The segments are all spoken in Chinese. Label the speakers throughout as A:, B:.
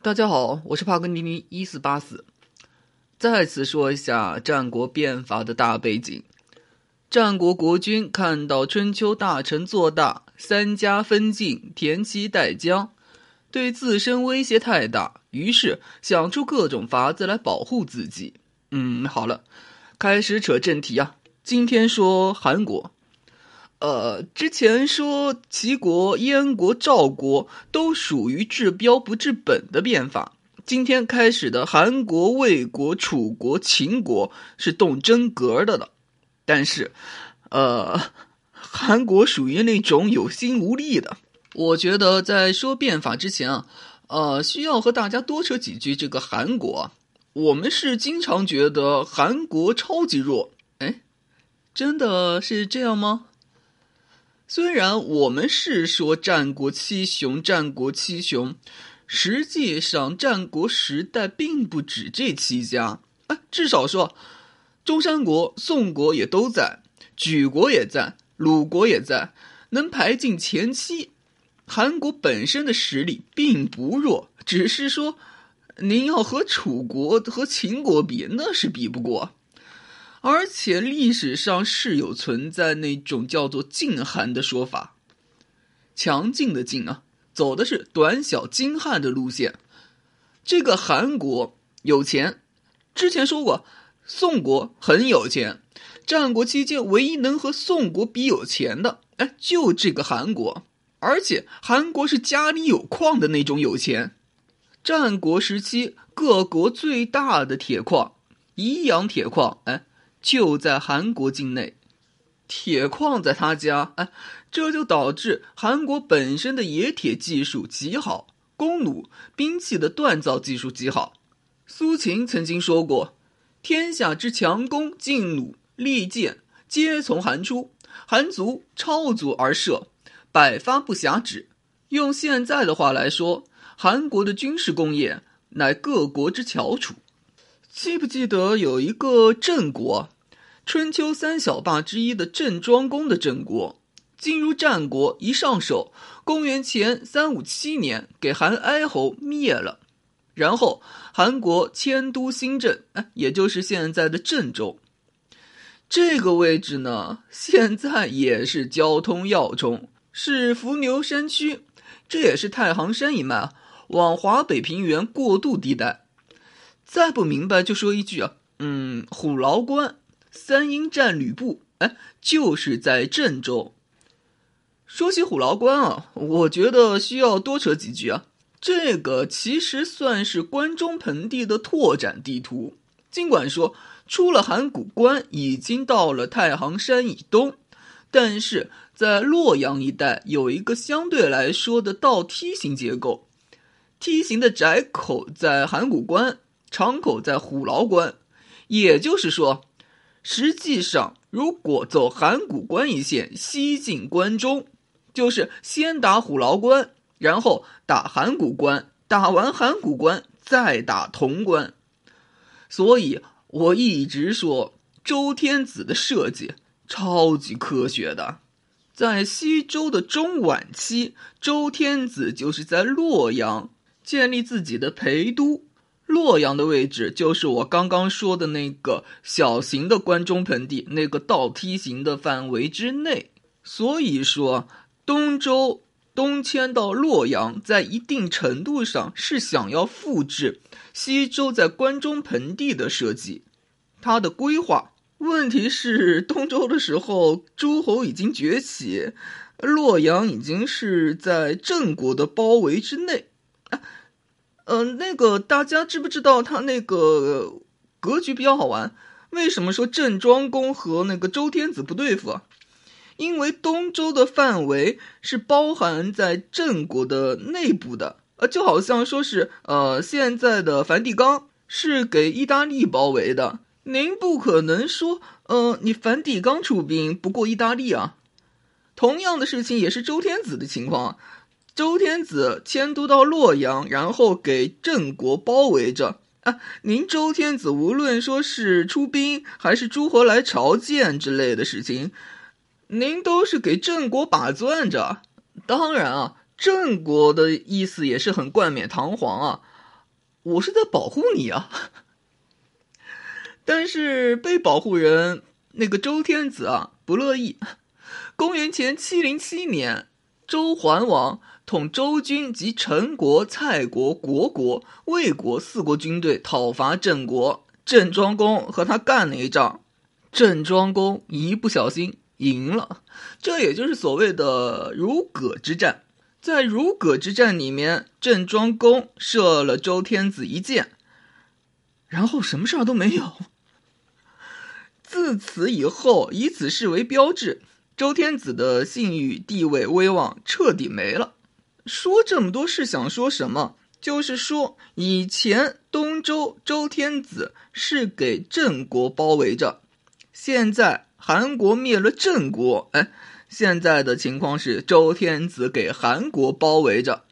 A: 大家好，我是帕格尼尼一四八四。再次说一下战国变法的大背景：战国国君看到春秋大臣做大，三家分晋，田妻代姜，对自身威胁太大，于是想出各种法子来保护自己。嗯，好了，开始扯正题啊。今天说韩国。呃，之前说齐国、燕国、赵国都属于治标不治本的变法。今天开始的韩国、魏国、楚国、秦国是动真格的了。但是，呃，韩国属于那种有心无力的。我觉得在说变法之前啊，呃，需要和大家多扯几句这个韩国。我们是经常觉得韩国超级弱，哎，真的是这样吗？虽然我们是说战国七雄，战国七雄，实际上战国时代并不止这七家。啊，至少说，中山国、宋国也都在，莒国也在，鲁国也在，能排进前七。韩国本身的实力并不弱，只是说，您要和楚国和秦国比，那是比不过。而且历史上是有存在那种叫做“晋韩”的说法，强劲的劲啊，走的是短小精悍的路线。这个韩国有钱，之前说过，宋国很有钱。战国期间，唯一能和宋国比有钱的，哎，就这个韩国。而且韩国是家里有矿的那种有钱。战国时期，各国最大的铁矿——宜阳铁矿，哎。就在韩国境内，铁矿在他家，哎，这就导致韩国本身的冶铁技术极好，弓弩、兵器的锻造技术极好。苏秦曾经说过：“天下之强弓劲弩利箭，皆从韩出。韩足超足而射，百发不暇止。”用现在的话来说，韩国的军事工业乃各国之翘楚。记不记得有一个郑国，春秋三小霸之一的郑庄公的郑国，进入战国一上手，公元前三五七年给韩哀侯灭了，然后韩国迁都新郑，哎，也就是现在的郑州。这个位置呢，现在也是交通要冲，是伏牛山区，这也是太行山一脉往华北平原过渡地带。再不明白就说一句啊，嗯，虎牢关三英战吕布，哎，就是在郑州。说起虎牢关啊，我觉得需要多扯几句啊。这个其实算是关中盆地的拓展地图。尽管说出了函谷关，已经到了太行山以东，但是在洛阳一带有一个相对来说的倒梯形结构，梯形的窄口在函谷关。长口在虎牢关，也就是说，实际上如果走函谷关一线西进关中，就是先打虎牢关，然后打函谷关，打完函谷关再打潼关。所以我一直说周天子的设计超级科学的，在西周的中晚期，周天子就是在洛阳建立自己的陪都。洛阳的位置就是我刚刚说的那个小型的关中盆地，那个倒梯形的范围之内。所以说，东周东迁到洛阳，在一定程度上是想要复制西周在关中盆地的设计，它的规划。问题是，东周的时候诸侯已经崛起，洛阳已经是在郑国的包围之内。嗯，那个大家知不知道他那个格局比较好玩？为什么说郑庄公和那个周天子不对付啊？因为东周的范围是包含在郑国的内部的，呃，就好像说是呃现在的梵蒂冈是给意大利包围的，您不可能说呃你梵蒂冈出兵不过意大利啊。同样的事情也是周天子的情况。周天子迁都到洛阳，然后给郑国包围着啊！您周天子无论说是出兵，还是诸侯来朝见之类的事情，您都是给郑国把攥着。当然啊，郑国的意思也是很冠冕堂皇啊，我是在保护你啊。但是被保护人那个周天子啊不乐意。公元前七零七年，周桓王统周军及陈国、蔡国、国国、魏国四国军队讨伐郑国，郑庄公和他干了一仗，郑庄公一不小心赢了，这也就是所谓的如葛之战。在如葛之战里面，郑庄公射了周天子一箭，然后什么事儿都没有。自此以后，以此事为标志，周天子的信誉、地位、威望彻底没了。说这么多是想说什么？就是说，以前东周周天子是给郑国包围着，现在韩国灭了郑国，哎，现在的情况是周天子给韩国包围着。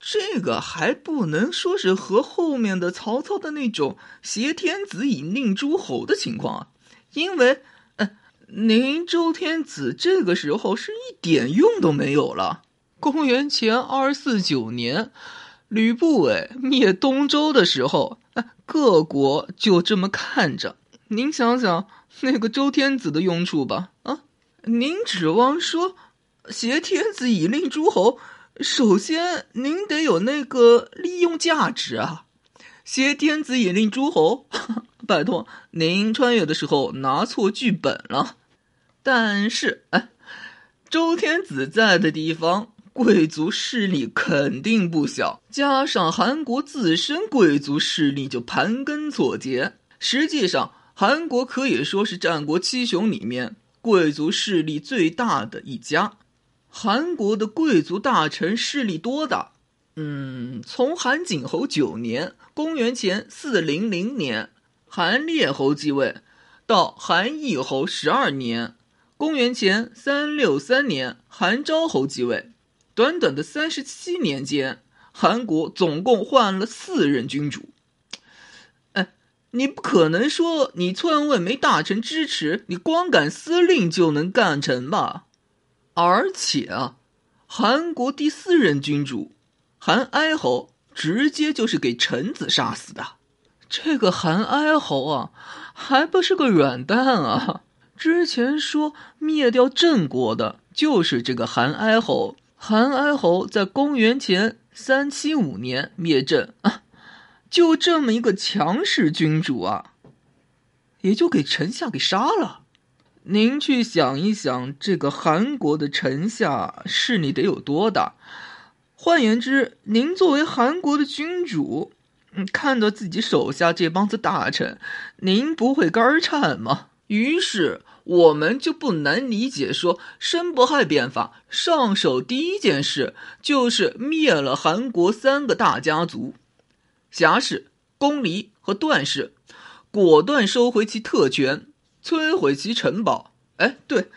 A: 这个还不能说是和后面的曹操的那种挟天子以令诸侯的情况啊。因为，呃，您周天子这个时候是一点用都没有了。公元前二四九年，吕不韦灭东周的时候，各国就这么看着。您想想那个周天子的用处吧，啊，您指望说挟天子以令诸侯，首先您得有那个利用价值啊。挟天子以令诸侯，拜托您穿越的时候拿错剧本了。但是，哎，周天子在的地方，贵族势力肯定不小，加上韩国自身贵族势力就盘根错节。实际上，韩国可以说是战国七雄里面贵族势力最大的一家。韩国的贵族大臣势力多大？嗯，从韩景侯九年（公元前四零零年），韩烈侯继位，到韩义侯十二年（公元前三六三年），韩昭侯继位，短短的三十七年间，韩国总共换了四任君主。哎，你不可能说你篡位没大臣支持，你光杆司令就能干成吧？而且啊，韩国第四任君主。韩哀侯直接就是给臣子杀死的，这个韩哀侯啊，还不是个软蛋啊！之前说灭掉郑国的就是这个韩哀侯，韩哀侯在公元前三七五年灭郑啊，就这么一个强势君主啊，也就给臣下给杀了。您去想一想，这个韩国的臣下势力得有多大？换言之，您作为韩国的君主，嗯，看到自己手下这帮子大臣，您不会肝颤吗？于是我们就不难理解，说申不害变法上手第一件事就是灭了韩国三个大家族——侠氏、公离和段氏，果断收回其特权，摧毁其城堡。哎，对，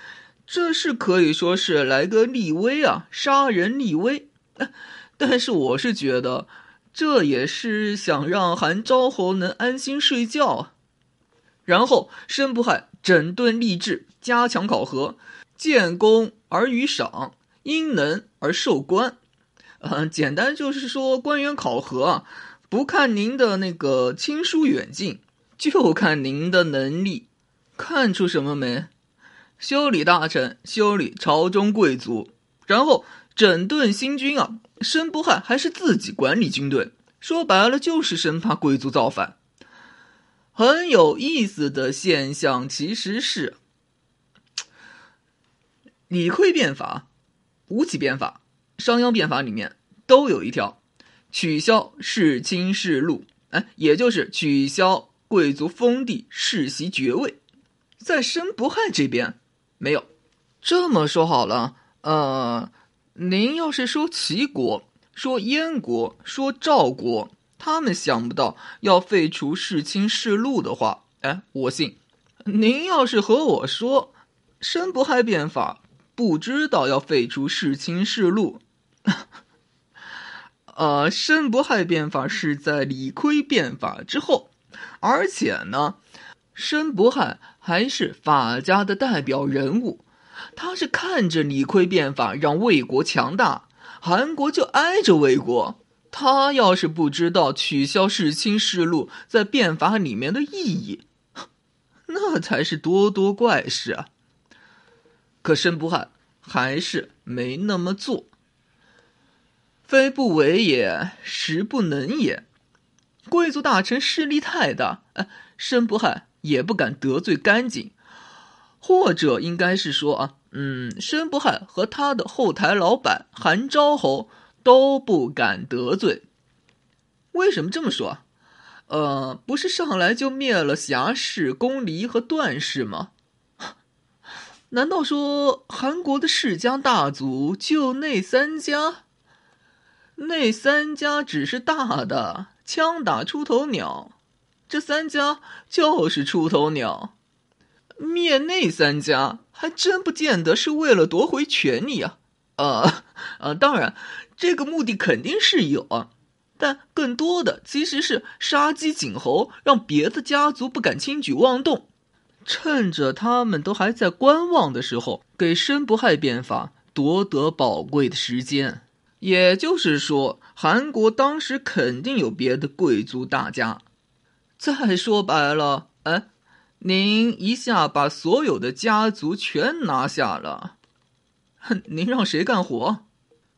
A: 这是可以说是来个立威啊，杀人立威。但是我是觉得，这也是想让韩昭侯能安心睡觉。然后申不害整顿吏治，加强考核，建功而予赏，因能而授官。呃，简单就是说，官员考核啊，不看您的那个亲疏远近，就看您的能力。看出什么没？修理大臣，修理朝中贵族，然后。整顿新军啊，申不害还是自己管理军队，说白了就是生怕贵族造反。很有意思的现象其实是，李悝变法、吴起变法、商鞅变法里面都有一条，取消世卿世禄，哎，也就是取消贵族封地世袭爵位，在申不害这边没有。这么说好了，呃。您要是说齐国、说燕国、说赵国，他们想不到要废除世卿世禄的话，哎，我信。您要是和我说申不害变法，不知道要废除世卿世禄，呃，申不害变法是在李悝变法之后，而且呢，申不害还是法家的代表人物。他是看着李悝变法让魏国强大，韩国就挨着魏国，他要是不知道取消世卿世禄在变法里面的意义，那才是多多怪事啊。可申不害还是没那么做，非不为也，实不能也。贵族大臣势力太大，哎，申不害也不敢得罪干净，或者应该是说啊，嗯，申不害和他的后台老板韩昭侯都不敢得罪。为什么这么说？呃，不是上来就灭了侠氏、公离和段氏吗？难道说韩国的世家大族就那三家？那三家只是大的，枪打出头鸟，这三家就是出头鸟。灭那三家还真不见得是为了夺回权力啊！啊啊，当然，这个目的肯定是有啊，但更多的其实是杀鸡儆猴，让别的家族不敢轻举妄动。趁着他们都还在观望的时候，给申不害变法夺得宝贵的时间。也就是说，韩国当时肯定有别的贵族大家。再说白了，哎，您一下把所有的家族全拿下了，哼 您让谁干活？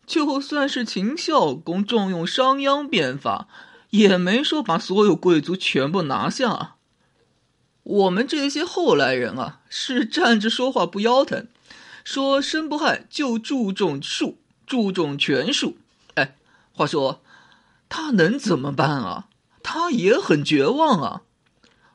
A: 就算是秦孝公重用商鞅变法，也没说把所有贵族全部拿下。我们这些后来人啊，是站着说话不腰疼，说申不害就注重术，注重权术。哎，话说他能怎么办啊？他也很绝望啊。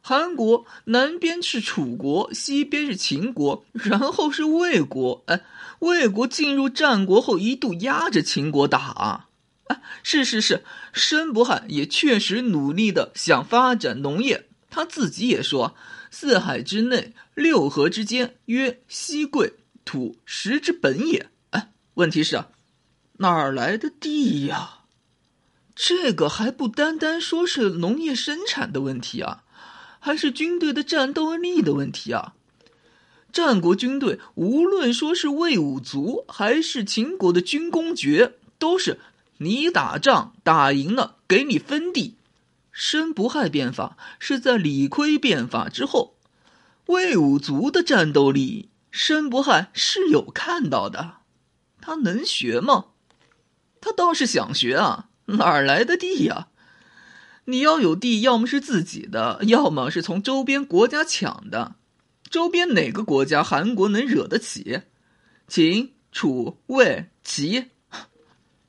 A: 韩国南边是楚国，西边是秦国，然后是魏国。哎，魏国进入战国后，一度压着秦国打啊。哎，是是是，申不害也确实努力的想发展农业。他自己也说：“四海之内，六合之间，曰西贵土石之本也。”哎，问题是，哪儿来的地呀？这个还不单单说是农业生产的问题啊，还是军队的战斗力的问题啊。战国军队无论说是魏武卒，还是秦国的军功爵，都是你打仗打赢了，给你分地。申不害变法是在李悝变法之后，魏武卒的战斗力，申不害是有看到的。他能学吗？他倒是想学啊，哪儿来的地呀？你要有地，要么是自己的，要么是从周边国家抢的。周边哪个国家韩国能惹得起？秦、楚、魏、齐。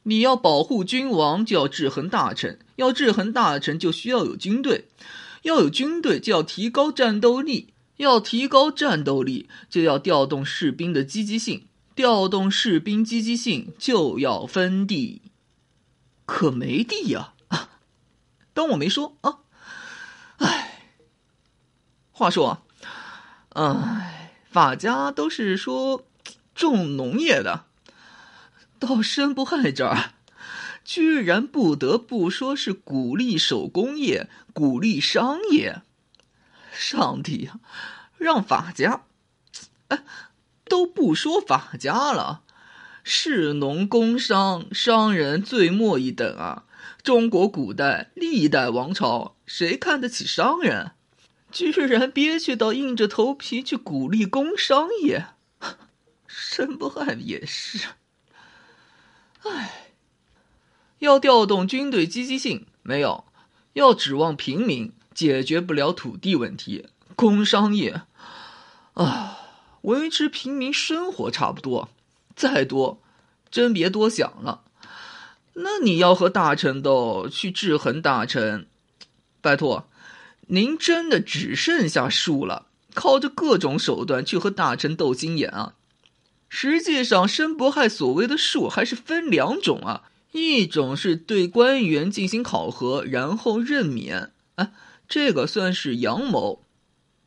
A: 你要保护君王，就要制衡大臣；要制衡大臣，就需要有军队；要有军队，就要提高战斗力；要提高战斗力，就要调动士兵的积极性；调动士兵积极性，就要分地。可没地呀！当我没说啊！哎，话说，哎，法家都是说重农业的。到申不害这儿，居然不得不说是鼓励手工业、鼓励商业。上帝呀，让法家，哎，都不说法家了，士农工商商人最末一等啊！中国古代历代王朝，谁看得起商人？居然憋屈到硬着头皮去鼓励工商业，申不害也是。唉，要调动军队积极性没有？要指望平民解决不了土地问题，工商业啊，维持平民生活差不多，再多真别多想了。那你要和大臣斗，去制衡大臣，拜托，您真的只剩下术了，靠着各种手段去和大臣斗心眼啊？实际上，申不害所谓的术还是分两种啊，一种是对官员进行考核，然后任免，啊，这个算是阳谋；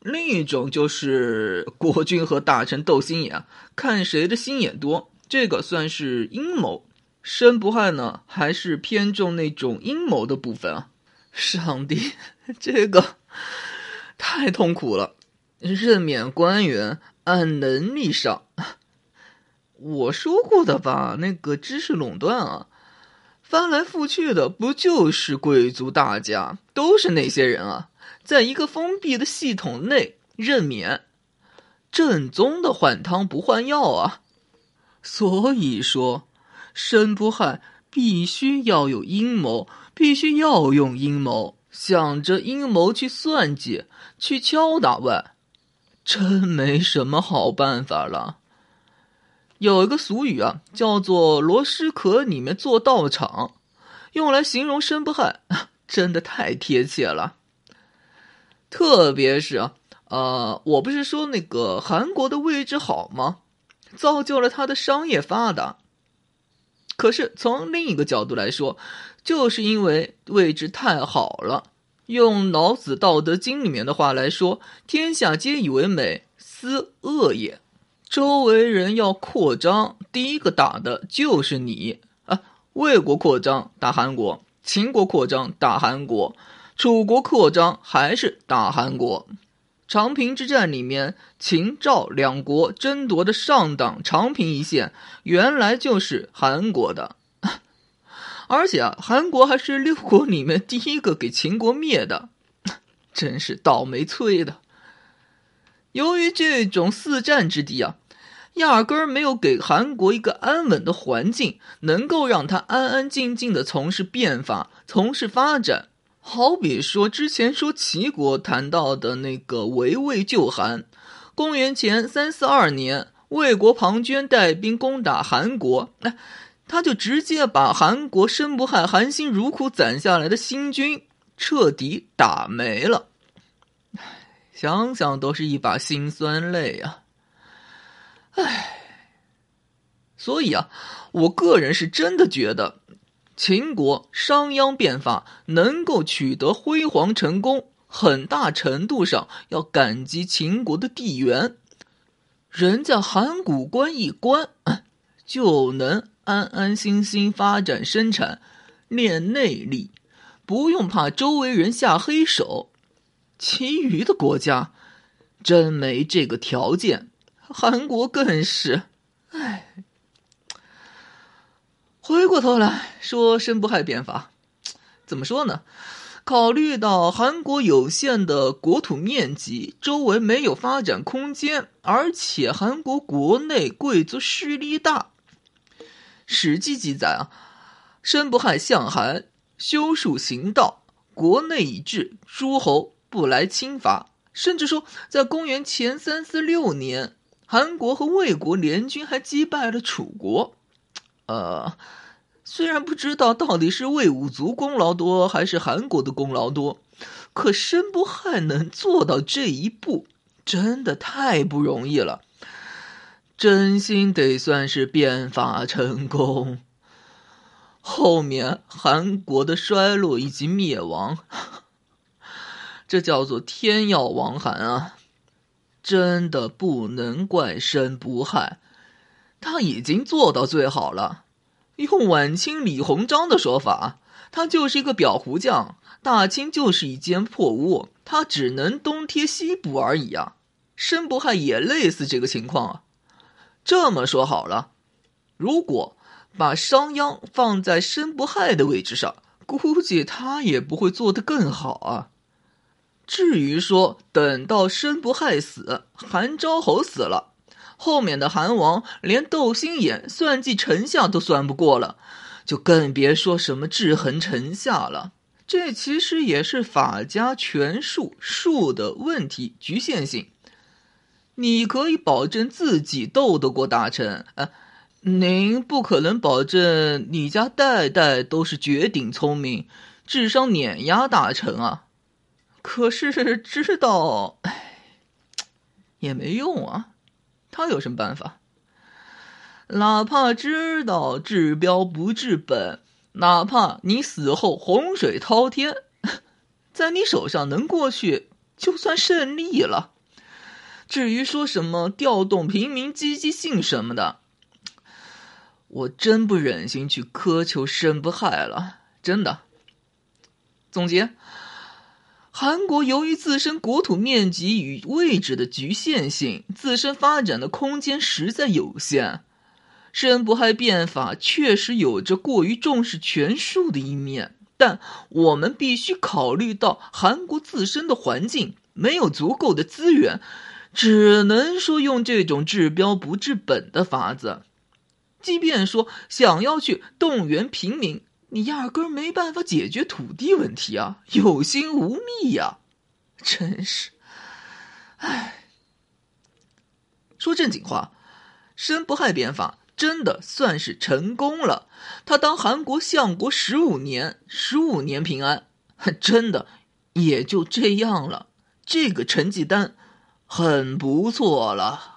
A: 另一种就是国君和大臣斗心眼，看谁的心眼多，这个算是阴谋。申不害呢，还是偏重那种阴谋的部分啊。上帝，这个太痛苦了，任免官员按能力上。我说过的吧，那个知识垄断啊，翻来覆去的不就是贵族大家？都是那些人啊，在一个封闭的系统内任免，正宗的换汤不换药啊！所以说，申不害必须要有阴谋，必须要用阴谋，想着阴谋去算计，去敲打外，真没什么好办法了。有一个俗语啊，叫做“螺蛳壳里面做道场”，用来形容申不害，真的太贴切了。特别是啊，呃，我不是说那个韩国的位置好吗？造就了他的商业发达。可是从另一个角度来说，就是因为位置太好了。用老子《道德经》里面的话来说：“天下皆以为美，斯恶也。”周围人要扩张，第一个打的就是你啊！魏国扩张打韩国，秦国扩张打韩国，楚国扩张还是打韩国。长平之战里面，秦赵两国争夺的上党长平一线，原来就是韩国的，而且啊，韩国还是六国里面第一个给秦国灭的，真是倒霉催的。由于这种四战之地啊，压根儿没有给韩国一个安稳的环境，能够让他安安静静的从事变法、从事发展。好比说之前说齐国谈到的那个围魏救韩，公元前三四二年，魏国庞涓带兵攻打韩国，他就直接把韩国申不害含辛茹苦攒下来的新军彻底打没了。想想都是一把辛酸泪啊！唉，所以啊，我个人是真的觉得，秦国商鞅变法能够取得辉煌成功，很大程度上要感激秦国的地缘，人家函谷关一关，就能安安心心发展生产，练内力，不用怕周围人下黑手。其余的国家真没这个条件，韩国更是。唉，回过头来说申不害变法，怎么说呢？考虑到韩国有限的国土面积，周围没有发展空间，而且韩国国内贵族势力大，《史记》记载啊，申不害向韩修树行道，国内已治，诸侯。不来侵伐，甚至说，在公元前三四六年，韩国和魏国联军还击败了楚国。呃，虽然不知道到底是魏武卒功劳多还是韩国的功劳多，可申不害能做到这一步，真的太不容易了。真心得算是变法成功。后面韩国的衰落以及灭亡。这叫做天要亡韩啊！真的不能怪申不害，他已经做到最好了。用晚清李鸿章的说法，他就是一个裱糊匠，大清就是一间破屋，他只能东贴西补而已啊。申不害也类似这个情况啊。这么说好了，如果把商鞅放在申不害的位置上，估计他也不会做得更好啊。至于说等到申不害死，韩昭侯死了，后面的韩王连斗心眼、算计臣下都算不过了，就更别说什么制衡臣下了。这其实也是法家权术术的问题局限性。你可以保证自己斗得过大臣，呃，您不可能保证你家代代都是绝顶聪明，智商碾压大臣啊。可是知道，唉，也没用啊。他有什么办法？哪怕知道治标不治本，哪怕你死后洪水滔天，在你手上能过去，就算胜利了。至于说什么调动平民积极性什么的，我真不忍心去苛求申不害了。真的。总结。韩国由于自身国土面积与位置的局限性，自身发展的空间实在有限。申不害变法确实有着过于重视权术的一面，但我们必须考虑到韩国自身的环境，没有足够的资源，只能说用这种治标不治本的法子。即便说想要去动员平民，你压根没办法解决土地问题啊，有心无力呀！真是，唉。说正经话，申不害变法。真的算是成功了，他当韩国相国十五年，十五年平安，真的也就这样了。这个成绩单很不错了。